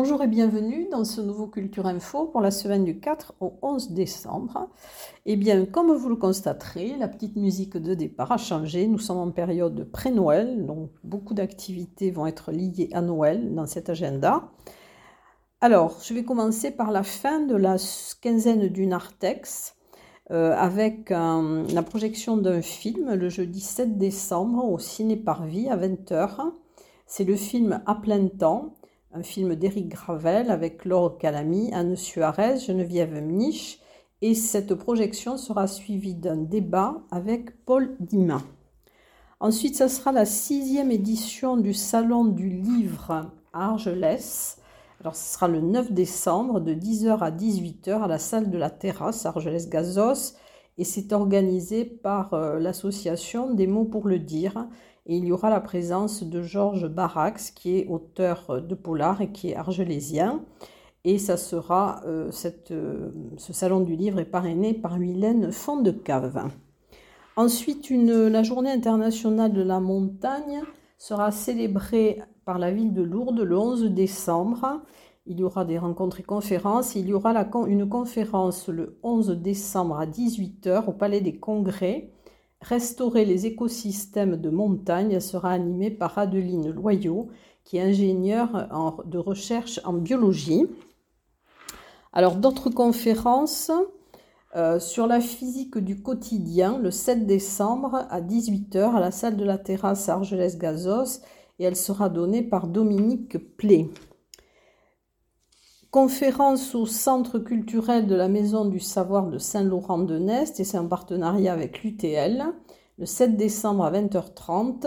Bonjour et bienvenue dans ce nouveau Culture Info pour la semaine du 4 au 11 décembre. Eh bien, comme vous le constaterez, la petite musique de départ a changé. Nous sommes en période pré-Noël, donc beaucoup d'activités vont être liées à Noël dans cet agenda. Alors, je vais commencer par la fin de la quinzaine du Nartex. Euh, avec la projection d'un film le jeudi 7 décembre au Ciné Parvis à 20h. C'est le film À plein temps un film d'Éric Gravel avec Laure Calamy, Anne Suarez, Geneviève Mnich. Et cette projection sera suivie d'un débat avec Paul Dimin. Ensuite, ce sera la sixième édition du Salon du Livre à Argelès. Alors, ce sera le 9 décembre de 10h à 18h à la salle de la terrasse Argelès-Gazos. Et c'est organisé par euh, l'association Des mots pour le dire et il y aura la présence de Georges Barax, qui est auteur de polar et qui est argelésien. Et ça sera, euh, euh, ce salon du livre est parrainé par Mylène Fondecave. Ensuite, la journée internationale de la montagne sera célébrée par la ville de Lourdes le 11 décembre. Il y aura des rencontres et conférences. Il y aura une conférence le 11 décembre à 18h au Palais des Congrès Restaurer les écosystèmes de montagne sera animée par Adeline Loyau, qui est ingénieure de recherche en biologie. Alors d'autres conférences euh, sur la physique du quotidien le 7 décembre à 18h à la salle de la terrasse Argelès-Gazos et elle sera donnée par Dominique Play. Conférence au Centre culturel de la Maison du Savoir de Saint-Laurent-de-Nest et c'est en partenariat avec l'UTL le 7 décembre à 20h30.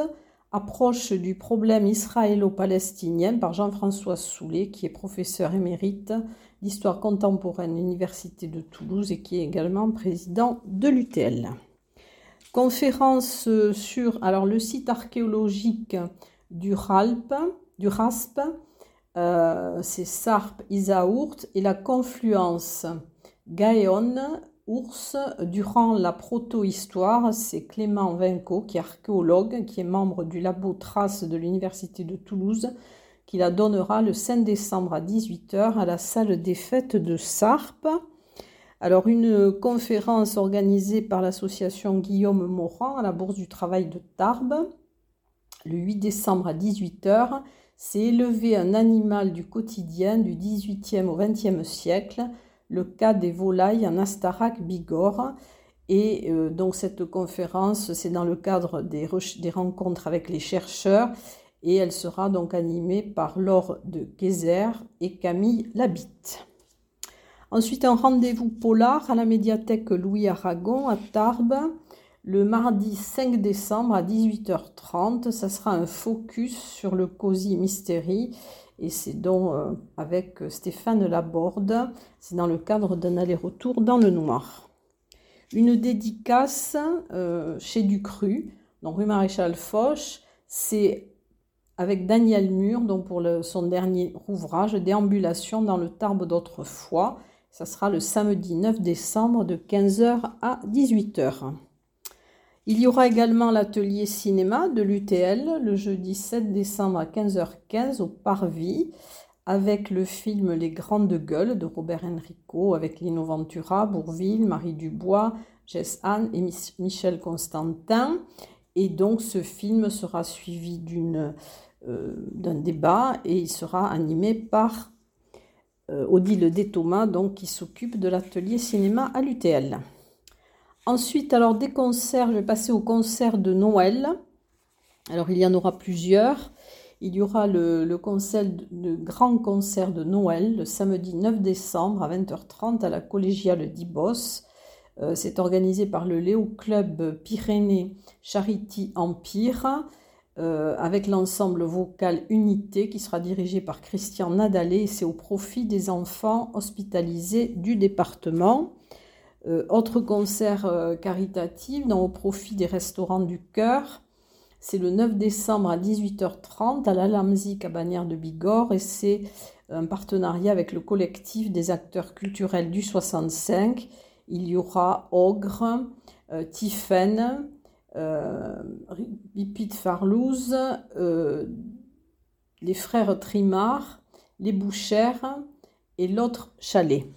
Approche du problème israélo-palestinien par Jean-François Soulet, qui est professeur émérite d'histoire contemporaine à l'Université de Toulouse et qui est également président de l'UTL. Conférence sur le site archéologique du, Ralp, du RASP euh, c'est Sarp, Isaourt et la confluence Gaëon-Ours durant la proto-histoire. C'est Clément Vinco, qui est archéologue, qui est membre du labo Trace de l'Université de Toulouse, qui la donnera le 5 décembre à 18h à la salle des fêtes de Sarp. Alors, une conférence organisée par l'association Guillaume Morand à la Bourse du Travail de Tarbes, le 8 décembre à 18h c'est élever un animal du quotidien du XVIIIe au XXe siècle, le cas des volailles en Astarac Bigorre. Et euh, donc cette conférence, c'est dans le cadre des, rencontres avec les chercheurs et elle sera donc animée par Laure de Kayser et Camille Labitte. Ensuite, un rendez-vous polar à la médiathèque Louis Aragon à Tarbes le mardi 5 décembre à 18h30. Ça sera un focus sur le Cozy Mystery et c'est donc euh, avec Stéphane Laborde. C'est dans le cadre d'un aller-retour dans le noir. Une dédicace euh, chez Ducru, dans rue Maréchal Foch. C'est avec Daniel Mur, donc pour son dernier ouvrage, Déambulation dans le Tarbes d'autrefois. Ça sera le samedi 9 décembre de 15h à 18h. Il y aura également l'atelier cinéma de l'UTL le jeudi 7 décembre à 15h15 au Parvis avec le film Les Grandes Gueules de Robert Enrico avec Lino Ventura, Bourville, Marie Dubois, Jess Anne et Michel Constantin. Et donc ce film sera suivi euh, d'un débat et il sera animé par euh, Odile Déthomas donc, qui s'occupe de l'atelier cinéma à l'UTL. Ensuite, alors des concerts, je vais passer au concert de Noël. Alors il y en aura plusieurs. Il y aura le, concert, grand concert de Noël le samedi 9 décembre à 20h30 à la collégiale d'Ibos. Euh, c'est organisé par le Léo Club Pyrénées Charity Empire euh, avec l'ensemble vocal Unité qui sera dirigé par Christian Nadalé. C'est au profit des enfants hospitalisés du département. Euh, autre concert euh, caritatif au profit des restaurants du cœur. C'est le 9 décembre à 18h30 à l'Alamzik à Bagnères de Bigorre et c'est un partenariat avec le collectif des acteurs culturels du 65. Il y aura Ogre, euh, Tiffen, euh, Bipit Farlouz, les frères Trimard, les Bouchères et l'autre Chalet.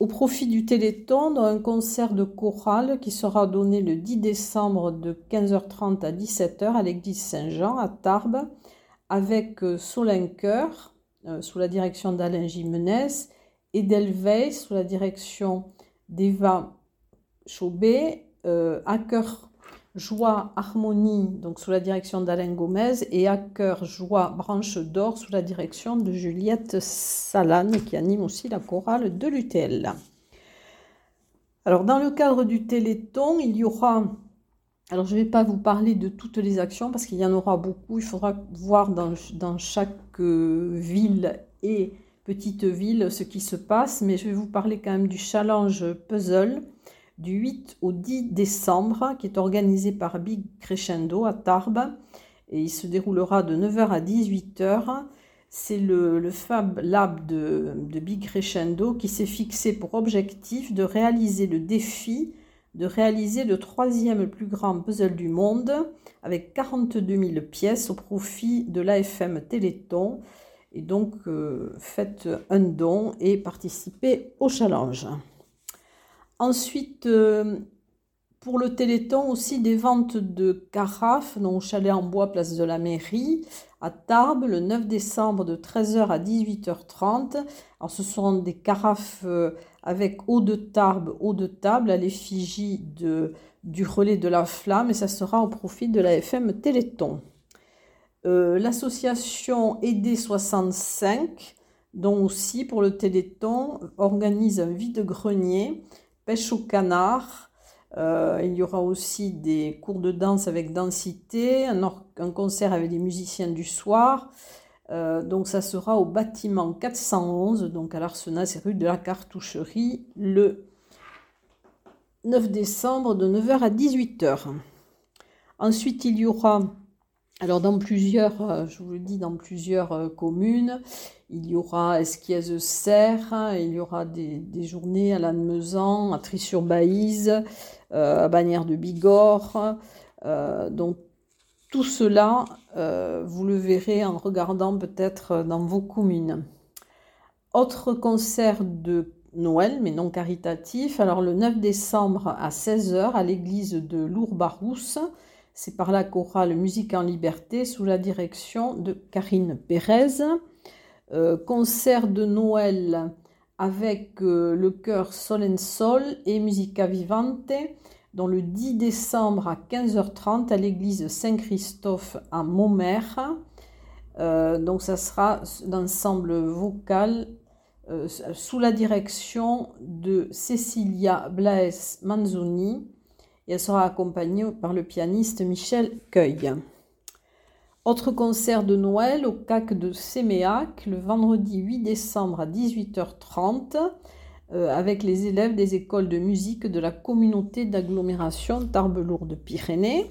Au profit du Téléthon, un concert de chorale qui sera donné le 10 décembre de 15h30 à 17h à l'église Saint-Jean à Tarbes avec euh, Solin Cœur euh, sous la direction d'Alain Jimenez et Delveil sous la direction d'Eva Chaubet, euh, cœur Joie Harmonie, donc sous la direction d'Alain Gomez, et cœur Joie Branche d'Or sous la direction de Juliette Salane, qui anime aussi la chorale de l'UTL. Alors, dans le cadre du Téléthon, il y aura. Alors, je ne vais pas vous parler de toutes les actions parce qu'il y en aura beaucoup. Il faudra voir dans, dans chaque euh, ville et petite ville ce qui se passe, mais je vais vous parler quand même du challenge puzzle du 8 au 10 décembre, qui est organisé par Big Crescendo à Tarbes. Et il se déroulera de 9h à 18h. C'est le, Fab Lab de, Big Crescendo qui s'est fixé pour objectif de réaliser le défi de réaliser le troisième plus grand puzzle du monde avec 42 000 pièces au profit de l'AFM Téléthon. Et donc, euh, faites un don et participez au challenge. Ensuite, euh, pour le Téléthon aussi des ventes de carafes, donc chalet en bois, place de la mairie, à Tarbes, le 9 décembre de 13h à 18h30. Alors ce sont des carafes euh, avec eau de Tarbes, eau de table à l'effigie du relais de la flamme et ça sera au profit de la FM Téléthon. Euh, l'association Aider 65, dont aussi pour le Téléthon, organise un vide-grenier pêche au canard. Euh, il y aura aussi des cours de danse avec densité, un, concert avec des musiciens du soir. Euh, donc ça sera au bâtiment 411, donc à l'Arsenal, c'est rue de la Cartoucherie, le 9 décembre de 9h à 18h. Ensuite, il y aura alors dans plusieurs, euh, je vous le dis, dans plusieurs euh, communes, il y aura Esquiez-Serre, il y aura des, journées à Lannemezan, à Tri-sur-Baïse, euh, à Bagnères de Bigorre. donc tout cela, vous le verrez en regardant peut-être dans vos communes. Autre concert de Noël, mais non caritatif. Alors le 9 décembre à 16h à l'église de Lourbarousse. C'est par la chorale Musique en Liberté sous la direction de Karine Pérez. Euh, concert de Noël avec euh, le chœur Sol Sol et Musica Vivante, dans le 10 décembre à 15h30 à l'église Saint-Christophe à Montmère. Euh, donc ça sera d'ensemble vocal sous la direction de Cecilia Blaes Manzoni elle sera accompagnée par le pianiste Michel Cueil. Autre concert de Noël au CAC de Séméac le vendredi 8 décembre à 18h30 euh, avec les élèves des écoles de musique de la communauté d'agglomération Tarbes-Lourdes-Pyrénées.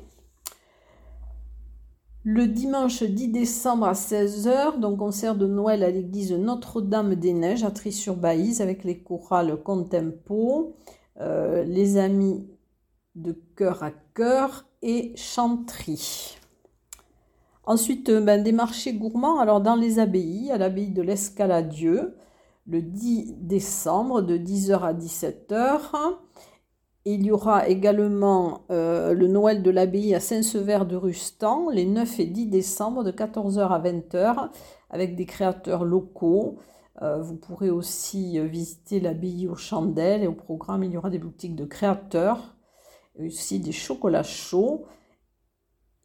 Le dimanche 10 décembre à 16h, donc concert de Noël à l'église Notre-Dame des Neiges à Tri-sur-Baïse avec les chorales Contempo, euh, les amis de cœur à cœur et chanterie. Ensuite, euh, ben, des marchés gourmands. Alors, dans les abbayes, à l'abbaye de l'Escaladieu, le 10 décembre de 10h à 17h. Il y aura également euh, le Noël de l'abbaye à Saint-Sever de Rustan, les 9 et 10 décembre de 14h à 20h, avec des créateurs locaux. Euh, vous pourrez aussi visiter l'abbaye aux chandelles et au programme, il y aura des boutiques de créateurs aussi des chocolats chauds.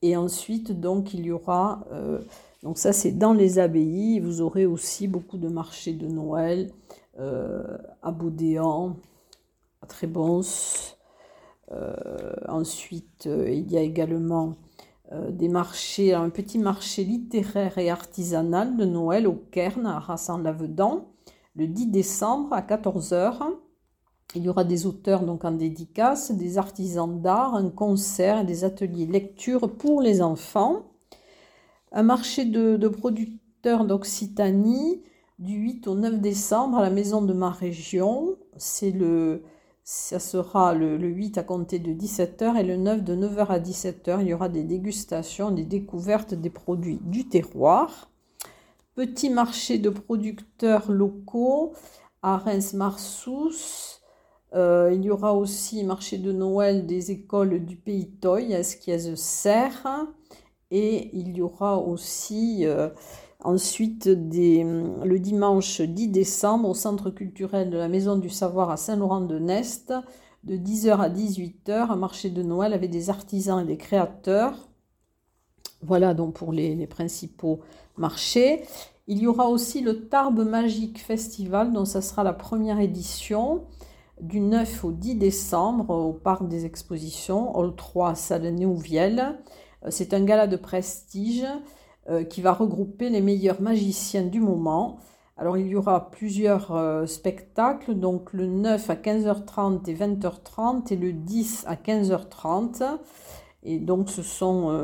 Et ensuite, donc, il y aura, euh, donc ça c'est dans les abbayes, vous aurez aussi beaucoup de marchés de Noël euh, à Baudéan, à Trébons. Euh, ensuite, il y a également des marchés, un petit marché littéraire et artisanal de Noël au Cairn à Rassan-Lavedan, le 10 décembre à 14h. Il y aura des auteurs donc en dédicace, des artisans d'art, un concert des ateliers lecture pour les enfants. Un marché de, producteurs d'Occitanie du 8 au 9 décembre à la maison de ma région. C'est le, ça sera le, le, 8 à compter de 17h et le 9 de 9h à 17h. Il y aura des dégustations, des découvertes des produits du terroir. Petit marché de producteurs locaux à Reims-Marsous. Euh, il y aura aussi marché de Noël des écoles du Pays Toy à Esquiez-Serre. Et il y aura aussi euh, ensuite le dimanche 10 décembre au Centre culturel de la Maison du Savoir à Saint-Laurent-de-Nest de 10h à 18h un marché de Noël avec des artisans et des créateurs. Voilà donc pour les principaux marché. Il y aura aussi le Tarbes Magique Festival, dont ça sera la première édition du 9 au 10 décembre au Parc des Expositions, Hall 3, salle Néouvielle. Euh, c'est un gala de prestige euh, qui va regrouper les meilleurs magiciens du moment. Alors il y aura plusieurs euh, spectacles, donc le 9 à 15h30 et 20h30 et le 10 à 15h30. Et donc ce sont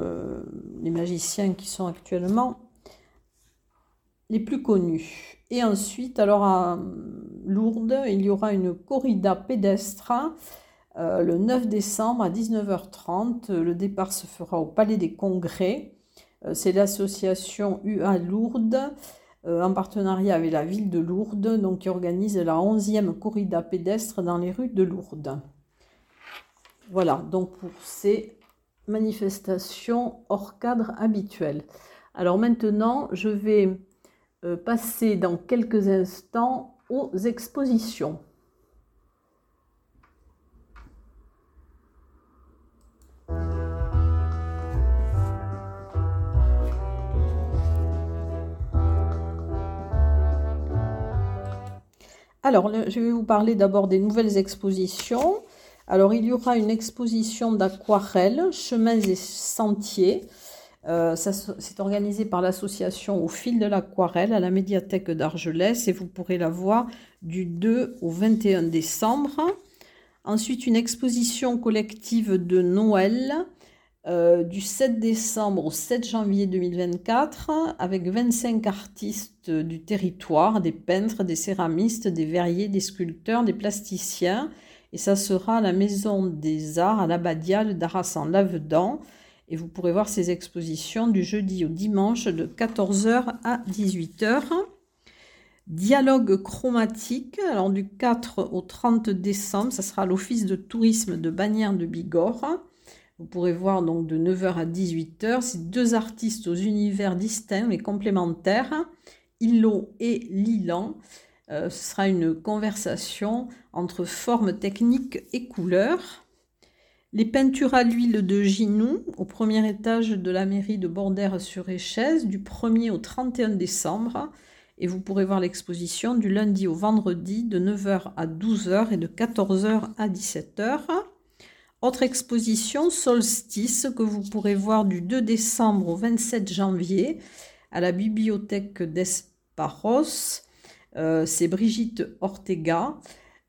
les magiciens qui sont actuellement les plus connus. Et ensuite, alors Lourdes, il y aura une corrida pédestre euh, le 9 décembre à 19h30. Le départ se fera au Palais des Congrès. Euh, c'est l'association UA Lourdes euh, en partenariat avec la ville de Lourdes, donc qui organise la 11e corrida pédestre dans les rues de Lourdes. Voilà, donc pour ces manifestations hors cadre habituel. Alors maintenant, je vais passer dans quelques instants aux expositions. Alors, je vais vous parler d'abord des nouvelles expositions. Alors, il y aura une exposition d'aquarelle, chemins et sentiers, euh, c'est organisé par l'association Au fil de l'aquarelle à la médiathèque d'Argelès et vous pourrez la voir du 2 au 21 décembre. Ensuite, une exposition collective de Noël euh, du 7 décembre au 7 janvier 2024 avec 25 artistes du territoire, des peintres, des céramistes, des verriers, des sculpteurs, des plasticiens. Et ça sera à la Maison des Arts à l'Abbadiale d'Arras en Lavedan. Et vous pourrez voir ces expositions du jeudi au dimanche de 14h à 18h. Dialogue chromatique, alors du 4 au 30 décembre, ça sera l'Office de tourisme de Bagnères de Bigorre. Vous pourrez voir donc de 9h à 18h. C'est deux artistes aux univers distincts mais complémentaires, Illo et Lilan. Euh, ce sera une conversation entre formes techniques et couleurs. Les peintures à l'huile de Ginou, au premier étage de la mairie de Bordère-sur-Échèze, du 1er au 31 décembre. Et vous pourrez voir l'exposition du lundi au vendredi de 9h à 12h et de 14h à 17h. Autre exposition, Solstice, que vous pourrez voir du 2 décembre au 27 janvier à la bibliothèque d'Esparos. Euh, c'est Brigitte Ortega.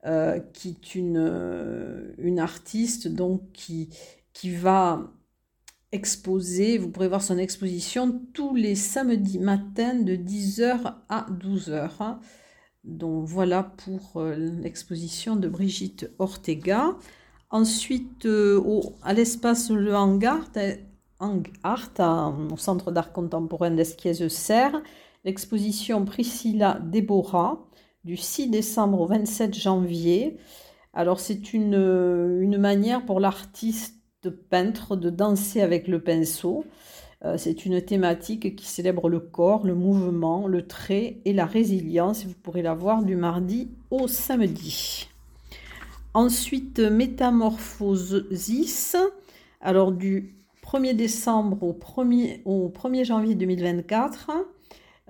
Euh, qui est une, euh, artiste donc qui, va exposer, vous pourrez voir son exposition tous les samedis matins de 10h à 12h. Donc voilà pour euh, l'exposition de Brigitte Ortega. Ensuite, à l'espace Le Hangar, Art, au Centre d'art contemporain d'Esquiez-Serre, l'exposition Priscilla Déborah, du 6 décembre au 27 janvier. Alors c'est une, une manière pour l'artiste peintre de danser avec le pinceau. Euh, c'est une thématique qui célèbre le corps, le mouvement, le trait et la résilience. Vous pourrez la voir du mardi au samedi. Ensuite, Métamorphosis. Alors du 1er décembre au 1er, au 1er janvier 2024.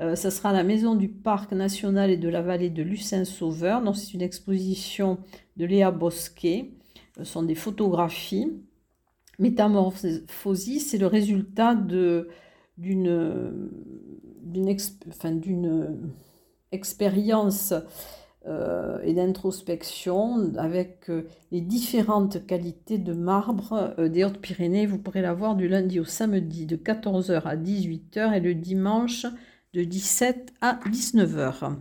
Euh, ça sera la maison du parc national et de la vallée de Lucin-Sauveur. Donc c'est une exposition de Léa Bosquet. Ce sont des photographies. Métamorphosie, c'est le résultat d'une expérience euh, et d'introspection avec euh, les différentes qualités de marbre des Hautes-Pyrénées. Vous pourrez la voir du lundi au samedi de 14h à 18h et le dimanche de 17 à 19 heures.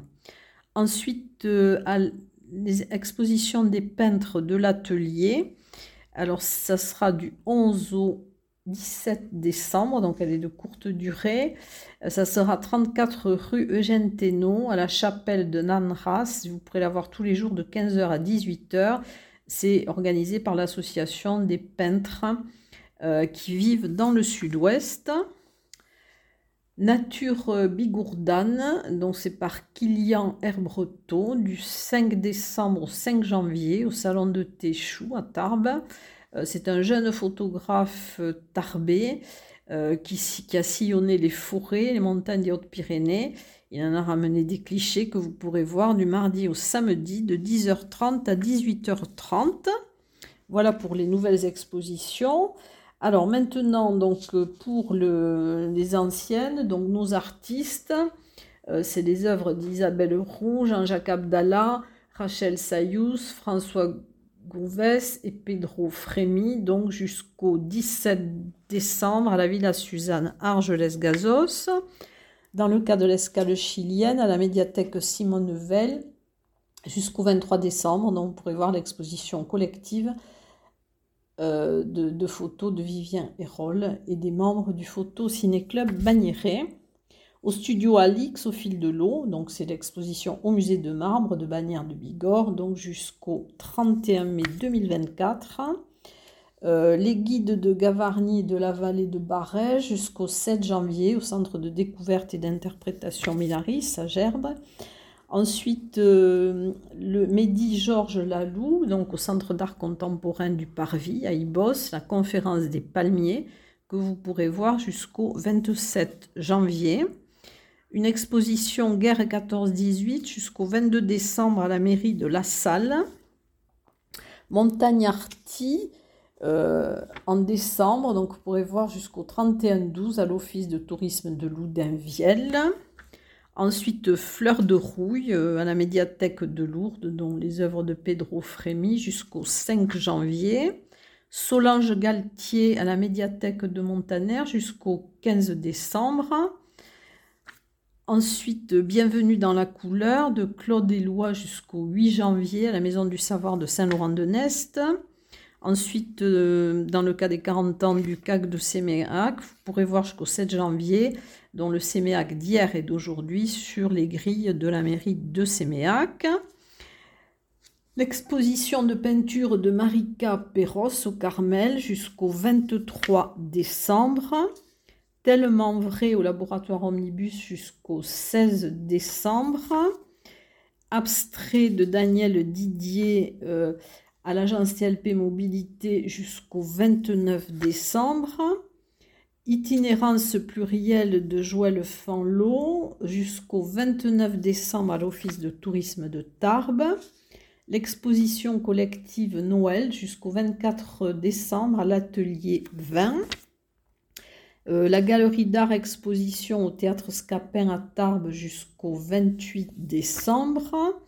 Ensuite, euh, à les expositions des peintres de l'atelier. Alors, ça sera du 11 au 17 décembre, donc elle est de courte durée. Euh, ça sera 34 rue Eugène Thénault, à la chapelle de Nanras. Vous pourrez la voir tous les jours de 15h à 18h. C'est organisé par l'association des peintres euh, qui vivent dans le sud-ouest. Nature Bigourdane, donc c'est par Kilian Herbreton, du 5 décembre au 5 janvier au salon de Téchou à Tarbes. Euh, c'est un jeune photographe tarbé euh, qui, a sillonné les forêts, les montagnes des Hautes-Pyrénées. Il en a ramené des clichés que vous pourrez voir du mardi au samedi de 10h30 à 18h30. Voilà pour les nouvelles expositions. Alors maintenant, donc pour les anciennes, donc nos artistes, c'est les œuvres d'Isabelle Roux, Jean-Jacques Abdallah, Rachel Sayous, François Gouvès et Pedro Frémy, donc jusqu'au 17 décembre à la Villa Suzanne Argelès-Gazos. Dans le cas de l'escale chilienne, à la médiathèque Simone Veil, jusqu'au 23 décembre. Donc, vous pourrez voir l'exposition collective euh, de, photos de Vivien Hérol et des membres du Photo Ciné Club Bagnéret au studio Alix au fil de l'eau. Donc c'est l'exposition au musée de marbre de Bagnères de Bigorre, donc jusqu'au 31 mai 2024. Euh, les guides de Gavarnie de la vallée de Barret jusqu'au 7 janvier au centre de découverte et d'interprétation Milaris à Gerbes. Ensuite, euh, le Mehdi Georges Laloux, donc au centre d'art contemporain du Parvis à Ibos, la conférence des palmiers que vous pourrez voir jusqu'au 27 janvier une exposition guerre 14-18 jusqu'au 22 décembre à la mairie de La Salle. Montagnarty euh, en décembre, donc vous pourrez voir jusqu'au 31-12 à l'office de tourisme de Loudinvielle. Ensuite, Fleur de Rouille euh, à la médiathèque de Lourdes, dont les œuvres de Pedro Frémy jusqu'au 5 janvier. Solange Galtier à la médiathèque de Montaner jusqu'au 15 décembre. Ensuite, Bienvenue dans la couleur de Claude Éloi jusqu'au 8 janvier à la Maison du Savoir de Saint-Laurent-de-Nest. Ensuite, euh, dans le cas des 40 ans du CAC de Séméac, vous pourrez voir jusqu'au 7 janvier, dont le Séméac d'hier et d'aujourd'hui, sur les grilles de la mairie de Séméac. L'exposition de peinture de Marika Perros au Carmel jusqu'au 23 décembre tellement vrai au laboratoire Omnibus jusqu'au 16 décembre. Abstrait de Daniel Didier euh, à l'agence TLP Mobilité jusqu'au 29 décembre. Itinérance plurielle de Joël Fanlot jusqu'au 29 décembre à l'Office de tourisme de Tarbes. L'exposition collective Noël jusqu'au 24 décembre à l'atelier 20. Euh, la galerie d'art exposition au théâtre Scapin à Tarbes jusqu'au 28 décembre.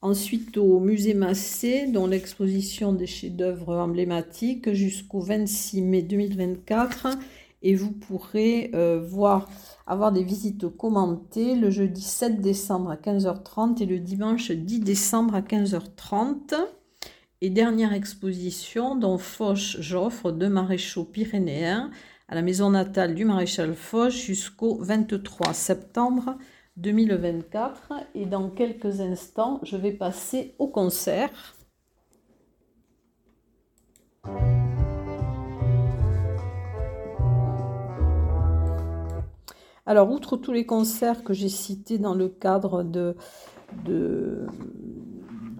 Ensuite au musée Massé, dont l'exposition des chefs-d'œuvre emblématiques jusqu'au 26 mai 2024. Et vous pourrez euh, voir, avoir des visites commentées le jeudi 7 décembre à 15h30 et le dimanche 10 décembre à 15h30. Et dernière exposition, dont Foch Joffre, de maréchaux pyrénéens, à la maison natale du maréchal Foch jusqu'au 23 septembre 2024. Et dans quelques instants, je vais passer au concert. Alors, outre tous les concerts que j'ai cités dans le cadre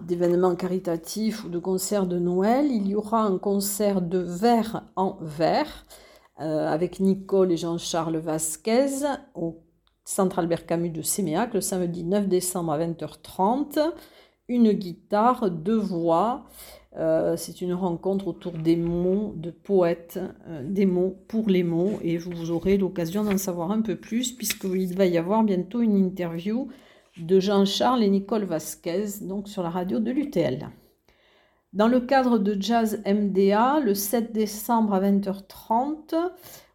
d'événements caritatifs ou de concerts de Noël, il y aura un concert de verre en verre euh, avec Nicole et Jean-Charles Vasquez au Centre Albert Camus de Séméac le samedi 9 décembre à 20h30. Une guitare, deux voix. Euh, c'est une rencontre autour des mots de poètes, euh, des mots pour les mots, et vous aurez l'occasion d'en savoir un peu plus, puisqu'il va y avoir bientôt une interview de Jean-Charles et Nicole Vasquez, donc sur la radio de l'UTL. Dans le cadre de Jazz MDA, le 7 décembre à 20h30,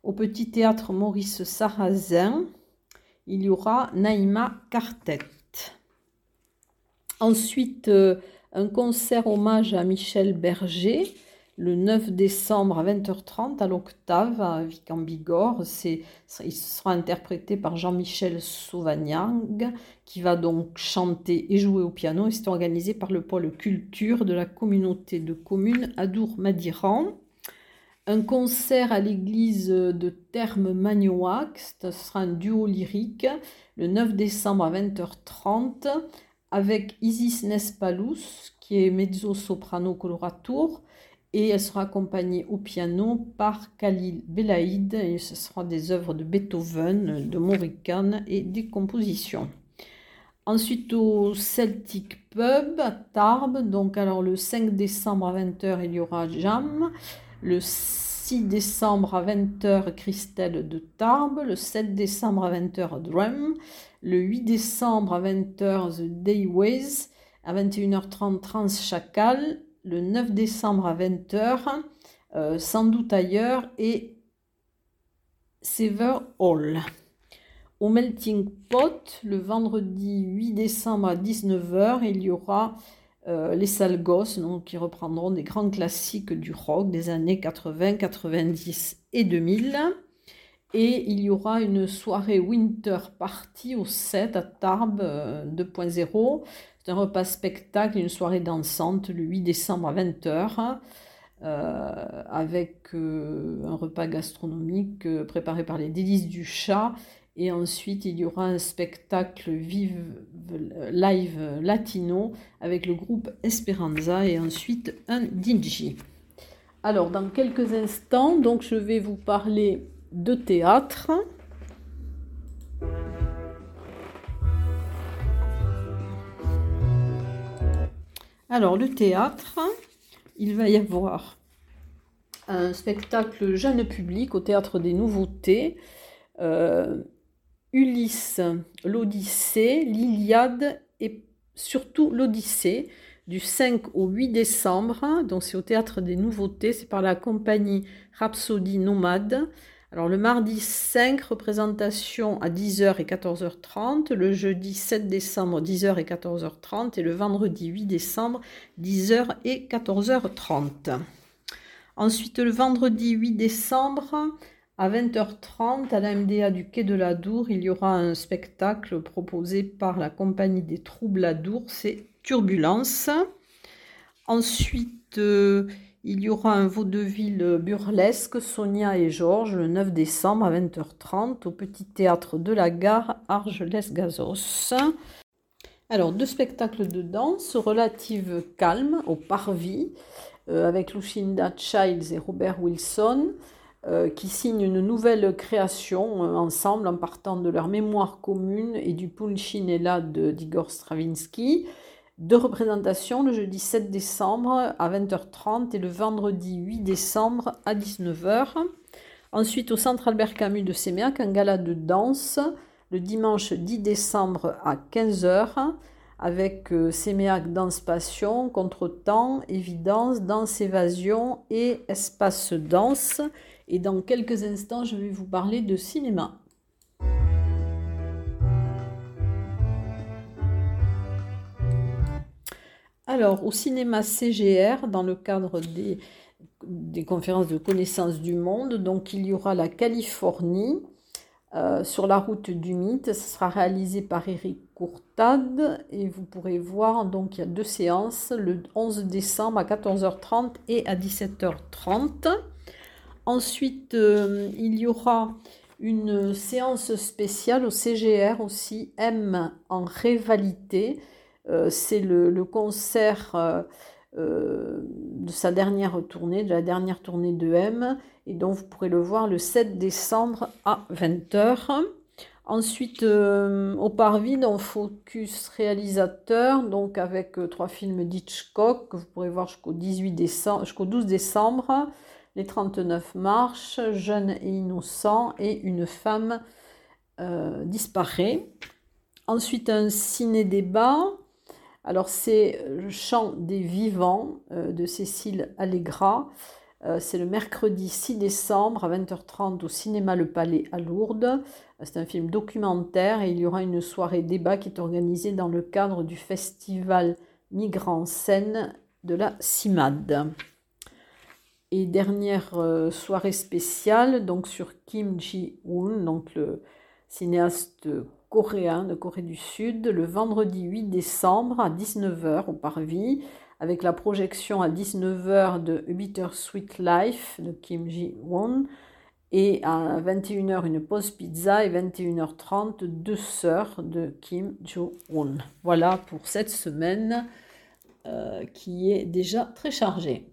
au Petit Théâtre Maurice Sarrazin, il y aura Naïma Quartet. Ensuite, euh, un concert hommage à Michel Berger le 9 décembre à 20h30 à l'Octave à Vic en Bigorre. il sera interprété par Jean-Michel Sauvagnang qui va donc chanter et jouer au piano. c'est organisé par le pôle culture de la communauté de communes Adour-Madiran. Un concert à l'église de Terme Magnoac, ce sera un duo lyrique le 9 décembre à 20h30 avec Isis Nespalous qui est mezzo-soprano coloratour et elle sera accompagnée au piano par Khalil Belaïd et ce sera des œuvres de Beethoven, de Morricone et des compositions. Ensuite au Celtic Pub à Tarbes, donc alors le 5 décembre à 20h il y aura Jam, le 6 décembre à 20h Christelle de Tarbes, le 7 décembre à 20h Drum, le 8 décembre à 20h The Dayways, à 21h30 Trans Chacal, le 9 décembre à 20h, euh, sans doute ailleurs, et Sever Hall. Au Melting Pot, le vendredi 8 décembre à 19h, il y aura euh, les Salgos, donc, qui reprendront des grands classiques du rock des années 80, 90 et 2000. Et il y aura une soirée Winter Party au 7 à Tarbes 2.0. Euh, c'est un repas spectacle, une soirée dansante le 8 décembre à 20h. Euh, avec un repas gastronomique préparé par les délices du chat. Et ensuite, il y aura un spectacle vive, live latino avec le groupe Esperanza et ensuite un DJ. Alors, dans quelques instants, donc, je vais vous parler de théâtre. Alors, le théâtre, il va y avoir un spectacle jeune public au théâtre des nouveautés. Euh, Ulysse, l'Odyssée, l'Iliade et surtout l'Odyssée du 5 au 8 décembre. Donc c'est au théâtre des nouveautés, c'est par la compagnie Rhapsody Nomade. Alors le mardi 5, représentation à 10h et 14h30, le jeudi 7 décembre 10h et 14h30 et le vendredi 8 décembre 10h et 14h30. Ensuite le vendredi 8 décembre à 20h30 à la MDA du Quai de la Dour, il y aura un spectacle proposé par la compagnie des Troubles-la-Dour, c'est Turbulence. Ensuite, euh, il y aura un vaudeville burlesque, Sonia et Georges, le 9 décembre à 20h30 au Petit Théâtre de la Gare, Argelès-Gazos. Alors, deux spectacles de danse relative calme au Parvis, euh, avec Lucinda Childs et Robert Wilson, qui signent une nouvelle création euh, ensemble en partant de leur mémoire commune et du Pulcinella de d'Igor Stravinsky. Deux représentations le jeudi 7 décembre à 20h30 et le vendredi 8 décembre à 19h. Ensuite, au Centre Albert Camus de Séméac, un gala de danse le dimanche 10 décembre à 15h avec euh, Séméac Danse Passion, Contretemps, Évidence, Danse Évasion et Espace Danse. Et dans quelques instants, je vais vous parler de cinéma. Alors, au cinéma CGR, dans le cadre des, des conférences de connaissance du monde, donc il y aura la Californie euh, sur la route du mythe. Ce sera réalisé par Eric Courtade et vous pourrez voir, donc il y a deux séances, le 11 décembre à 14h30 et à 17h30. Ensuite, euh, il y aura une séance spéciale au CGR aussi, M en rivalité euh, c'est le, concert euh, de sa dernière tournée, de la dernière tournée de M, et donc vous pourrez le voir le 7 décembre à 20h. Ensuite, au Parvis, on focus réalisateur, donc avec trois films d'Hitchcock que vous pourrez voir jusqu'au 18 décembre, jusqu'au 12 décembre, Les 39 marches, Jeune et innocent et Une femme disparaît. Ensuite, un ciné-débat alors c'est euh, le chant des vivants euh, de Cécile Allegra. Euh, c'est le mercredi 6 décembre à 20h30 au cinéma Le Palais à Lourdes. C'est un film documentaire et il y aura une soirée débat qui est organisée dans le cadre du festival Migrants Scène de la CIMAD. Et dernière euh, soirée spéciale donc sur Kim Ji-woon, le cinéaste coréen de Corée du Sud, le vendredi 8 décembre à 19h au Parvis, avec la projection à 19h de Bitter Sweet Life de Kim Ji-woon, et à 21h une pause pizza et 21h30 deux sœurs de Kim Jo-woon. Voilà pour cette semaine euh, qui est déjà très chargée.